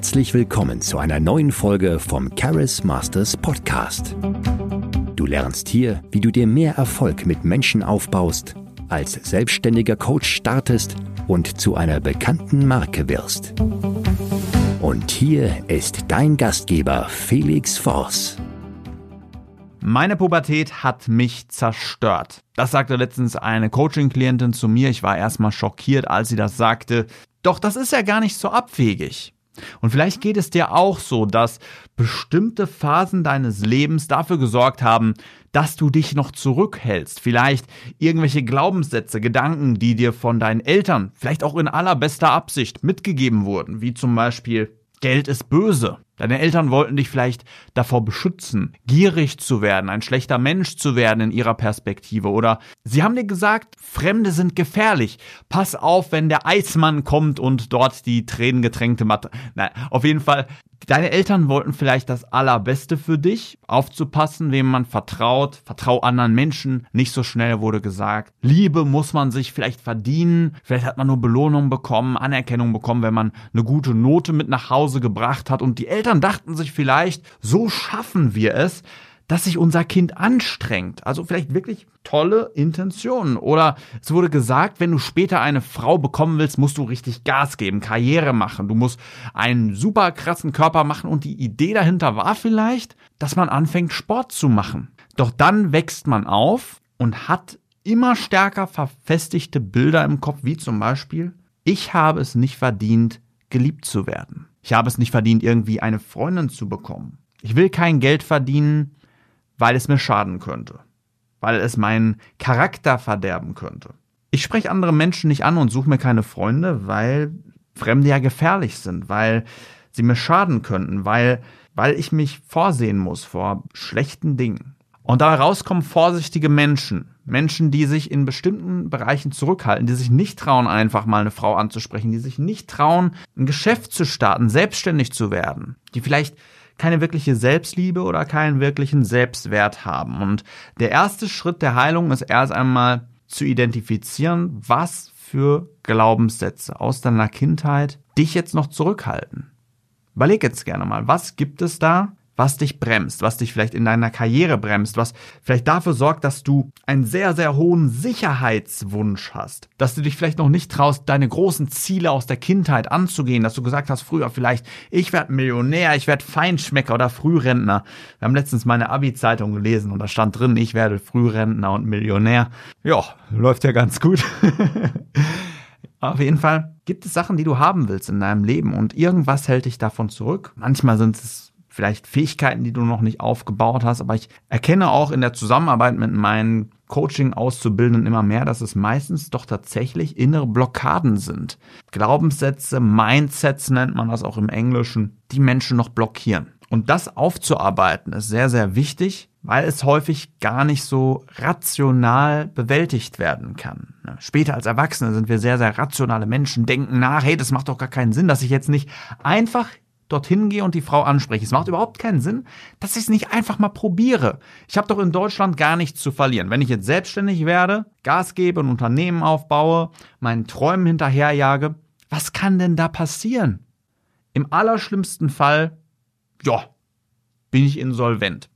Herzlich willkommen zu einer neuen Folge vom Charis Masters Podcast. Du lernst hier, wie du dir mehr Erfolg mit Menschen aufbaust, als selbstständiger Coach startest und zu einer bekannten Marke wirst. Und hier ist dein Gastgeber Felix Voss. Meine Pubertät hat mich zerstört. Das sagte letztens eine Coaching-Klientin zu mir. Ich war erstmal schockiert, als sie das sagte. Doch das ist ja gar nicht so abwegig. Und vielleicht geht es dir auch so, dass bestimmte Phasen deines Lebens dafür gesorgt haben, dass du dich noch zurückhältst. Vielleicht irgendwelche Glaubenssätze, Gedanken, die dir von deinen Eltern, vielleicht auch in allerbester Absicht mitgegeben wurden, wie zum Beispiel Geld ist böse. Deine Eltern wollten dich vielleicht davor beschützen, gierig zu werden, ein schlechter Mensch zu werden in ihrer Perspektive. Oder sie haben dir gesagt, Fremde sind gefährlich. Pass auf, wenn der Eismann kommt und dort die tränengetränkte Matte. Nein, auf jeden Fall Deine Eltern wollten vielleicht das Allerbeste für dich, aufzupassen, wem man vertraut, vertrau anderen Menschen, nicht so schnell wurde gesagt. Liebe muss man sich vielleicht verdienen, vielleicht hat man nur Belohnung bekommen, Anerkennung bekommen, wenn man eine gute Note mit nach Hause gebracht hat und die Eltern dachten sich vielleicht, so schaffen wir es, dass sich unser Kind anstrengt. Also vielleicht wirklich tolle Intentionen. Oder es wurde gesagt, wenn du später eine Frau bekommen willst, musst du richtig Gas geben, Karriere machen. Du musst einen super krassen Körper machen. Und die Idee dahinter war vielleicht, dass man anfängt, Sport zu machen. Doch dann wächst man auf und hat immer stärker verfestigte Bilder im Kopf, wie zum Beispiel, ich habe es nicht verdient, geliebt zu werden. Ich habe es nicht verdient, irgendwie eine Freundin zu bekommen. Ich will kein Geld verdienen, weil es mir schaden könnte, weil es meinen Charakter verderben könnte. Ich spreche andere Menschen nicht an und suche mir keine Freunde, weil Fremde ja gefährlich sind, weil sie mir schaden könnten, weil, weil ich mich vorsehen muss vor schlechten Dingen. Und dabei rauskommen vorsichtige Menschen, Menschen, die sich in bestimmten Bereichen zurückhalten, die sich nicht trauen, einfach mal eine Frau anzusprechen, die sich nicht trauen, ein Geschäft zu starten, selbstständig zu werden, die vielleicht keine wirkliche Selbstliebe oder keinen wirklichen Selbstwert haben. Und der erste Schritt der Heilung ist erst einmal zu identifizieren, was für Glaubenssätze aus deiner Kindheit dich jetzt noch zurückhalten. Überleg jetzt gerne mal, was gibt es da, was dich bremst, was dich vielleicht in deiner Karriere bremst, was vielleicht dafür sorgt, dass du einen sehr, sehr hohen Sicherheitswunsch hast, dass du dich vielleicht noch nicht traust, deine großen Ziele aus der Kindheit anzugehen, dass du gesagt hast früher vielleicht, ich werde Millionär, ich werde Feinschmecker oder Frührentner. Wir haben letztens meine Abi-Zeitung gelesen und da stand drin, ich werde Frührentner und Millionär. Ja, läuft ja ganz gut. Auf jeden Fall gibt es Sachen, die du haben willst in deinem Leben und irgendwas hält dich davon zurück. Manchmal sind es vielleicht Fähigkeiten, die du noch nicht aufgebaut hast. Aber ich erkenne auch in der Zusammenarbeit mit meinen Coaching-Auszubildenden immer mehr, dass es meistens doch tatsächlich innere Blockaden sind. Glaubenssätze, Mindsets nennt man das auch im Englischen, die Menschen noch blockieren. Und das aufzuarbeiten ist sehr, sehr wichtig, weil es häufig gar nicht so rational bewältigt werden kann. Später als Erwachsene sind wir sehr, sehr rationale Menschen, denken nach, hey, das macht doch gar keinen Sinn, dass ich jetzt nicht einfach dorthin gehe und die Frau anspreche. Es macht überhaupt keinen Sinn, dass ich es nicht einfach mal probiere. Ich habe doch in Deutschland gar nichts zu verlieren. Wenn ich jetzt selbstständig werde, Gas gebe, ein Unternehmen aufbaue, meinen Träumen hinterherjage, was kann denn da passieren? Im allerschlimmsten Fall, ja, bin ich insolvent.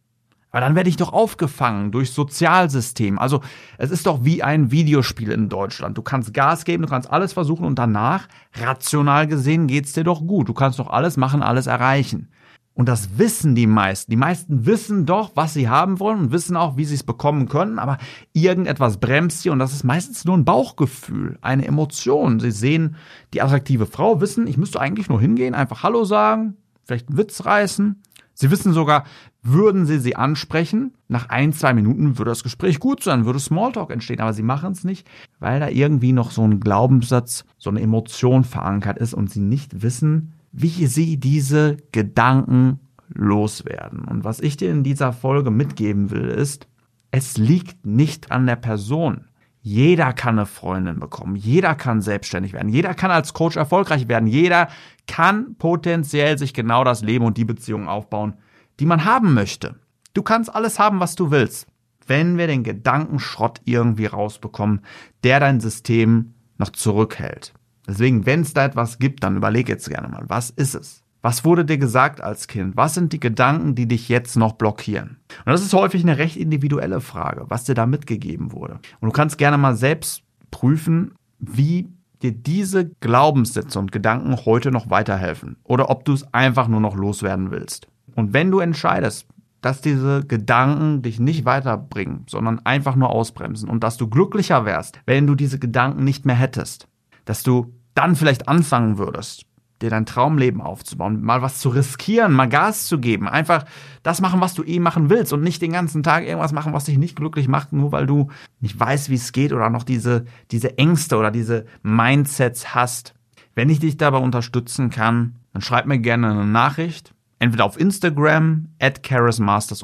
Weil dann werde ich doch aufgefangen durch Sozialsystem. Also es ist doch wie ein Videospiel in Deutschland. Du kannst Gas geben, du kannst alles versuchen und danach, rational gesehen, geht's dir doch gut. Du kannst doch alles machen, alles erreichen. Und das wissen die meisten. Die meisten wissen doch, was sie haben wollen und wissen auch, wie sie es bekommen können, aber irgendetwas bremst sie und das ist meistens nur ein Bauchgefühl, eine Emotion. Sie sehen die attraktive Frau, wissen, ich müsste eigentlich nur hingehen, einfach Hallo sagen, vielleicht einen Witz reißen Sie wissen sogar, würden Sie sie ansprechen, nach ein, zwei Minuten würde das Gespräch gut sein, würde Smalltalk entstehen, aber Sie machen es nicht, weil da irgendwie noch so ein Glaubenssatz, so eine Emotion verankert ist und Sie nicht wissen, wie Sie diese Gedanken loswerden. Und was ich dir in dieser Folge mitgeben will, ist, es liegt nicht an der Person. Jeder kann eine Freundin bekommen, jeder kann selbstständig werden, jeder kann als Coach erfolgreich werden, jeder kann potenziell sich genau das Leben und die Beziehung aufbauen, die man haben möchte. Du kannst alles haben, was du willst, wenn wir den Gedankenschrott irgendwie rausbekommen, der dein System noch zurückhält. Deswegen, wenn es da etwas gibt, dann überleg jetzt gerne mal, was ist es? Was wurde dir gesagt als Kind? Was sind die Gedanken, die dich jetzt noch blockieren? Und das ist häufig eine recht individuelle Frage, was dir da mitgegeben wurde. Und du kannst gerne mal selbst prüfen, wie dir diese Glaubenssätze und Gedanken heute noch weiterhelfen oder ob du es einfach nur noch loswerden willst. Und wenn du entscheidest, dass diese Gedanken dich nicht weiterbringen, sondern einfach nur ausbremsen und dass du glücklicher wärst, wenn du diese Gedanken nicht mehr hättest, dass du dann vielleicht anfangen würdest, dir dein Traumleben aufzubauen, mal was zu riskieren, mal Gas zu geben, einfach das machen, was du eh machen willst und nicht den ganzen Tag irgendwas machen, was dich nicht glücklich macht, nur weil du nicht weißt, wie es geht oder noch diese, diese Ängste oder diese Mindsets hast. Wenn ich dich dabei unterstützen kann, dann schreib mir gerne eine Nachricht, entweder auf Instagram at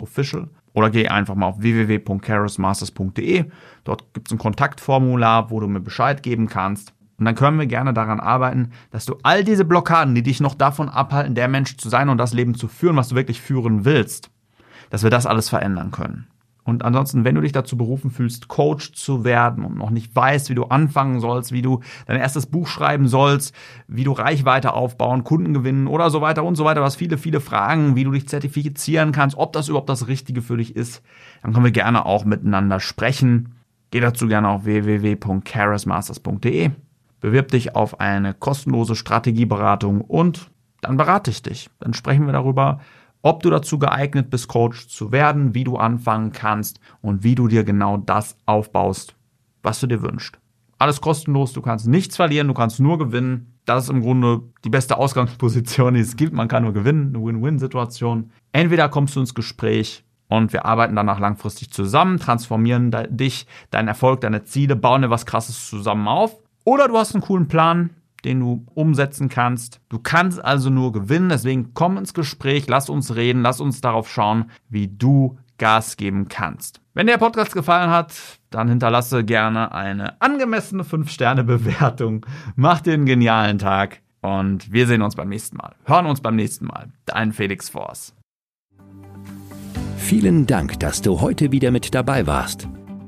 Official oder geh einfach mal auf www.charismasters.de. Dort gibt es ein Kontaktformular, wo du mir Bescheid geben kannst. Und dann können wir gerne daran arbeiten, dass du all diese Blockaden, die dich noch davon abhalten, der Mensch zu sein und das Leben zu führen, was du wirklich führen willst, dass wir das alles verändern können. Und ansonsten, wenn du dich dazu berufen fühlst, Coach zu werden und noch nicht weißt, wie du anfangen sollst, wie du dein erstes Buch schreiben sollst, wie du Reichweite aufbauen, Kunden gewinnen oder so weiter und so weiter, du hast viele, viele Fragen, wie du dich zertifizieren kannst, ob das überhaupt das Richtige für dich ist, dann können wir gerne auch miteinander sprechen. Geh dazu gerne auf www.charismasters.de bewirb dich auf eine kostenlose Strategieberatung und dann berate ich dich. Dann sprechen wir darüber, ob du dazu geeignet bist, Coach zu werden, wie du anfangen kannst und wie du dir genau das aufbaust, was du dir wünschst. Alles kostenlos, du kannst nichts verlieren, du kannst nur gewinnen. Das ist im Grunde die beste Ausgangsposition, die es gibt. Man kann nur gewinnen, eine Win-Win-Situation. Entweder kommst du ins Gespräch und wir arbeiten danach langfristig zusammen, transformieren dich, deinen Erfolg, deine Ziele, bauen dir was Krasses zusammen auf. Oder du hast einen coolen Plan, den du umsetzen kannst. Du kannst also nur gewinnen, deswegen komm ins Gespräch, lass uns reden, lass uns darauf schauen, wie du Gas geben kannst. Wenn dir der Podcast gefallen hat, dann hinterlasse gerne eine angemessene 5-Sterne-Bewertung. Mach dir einen genialen Tag und wir sehen uns beim nächsten Mal. Hören uns beim nächsten Mal. Dein Felix Force. Vielen Dank, dass du heute wieder mit dabei warst.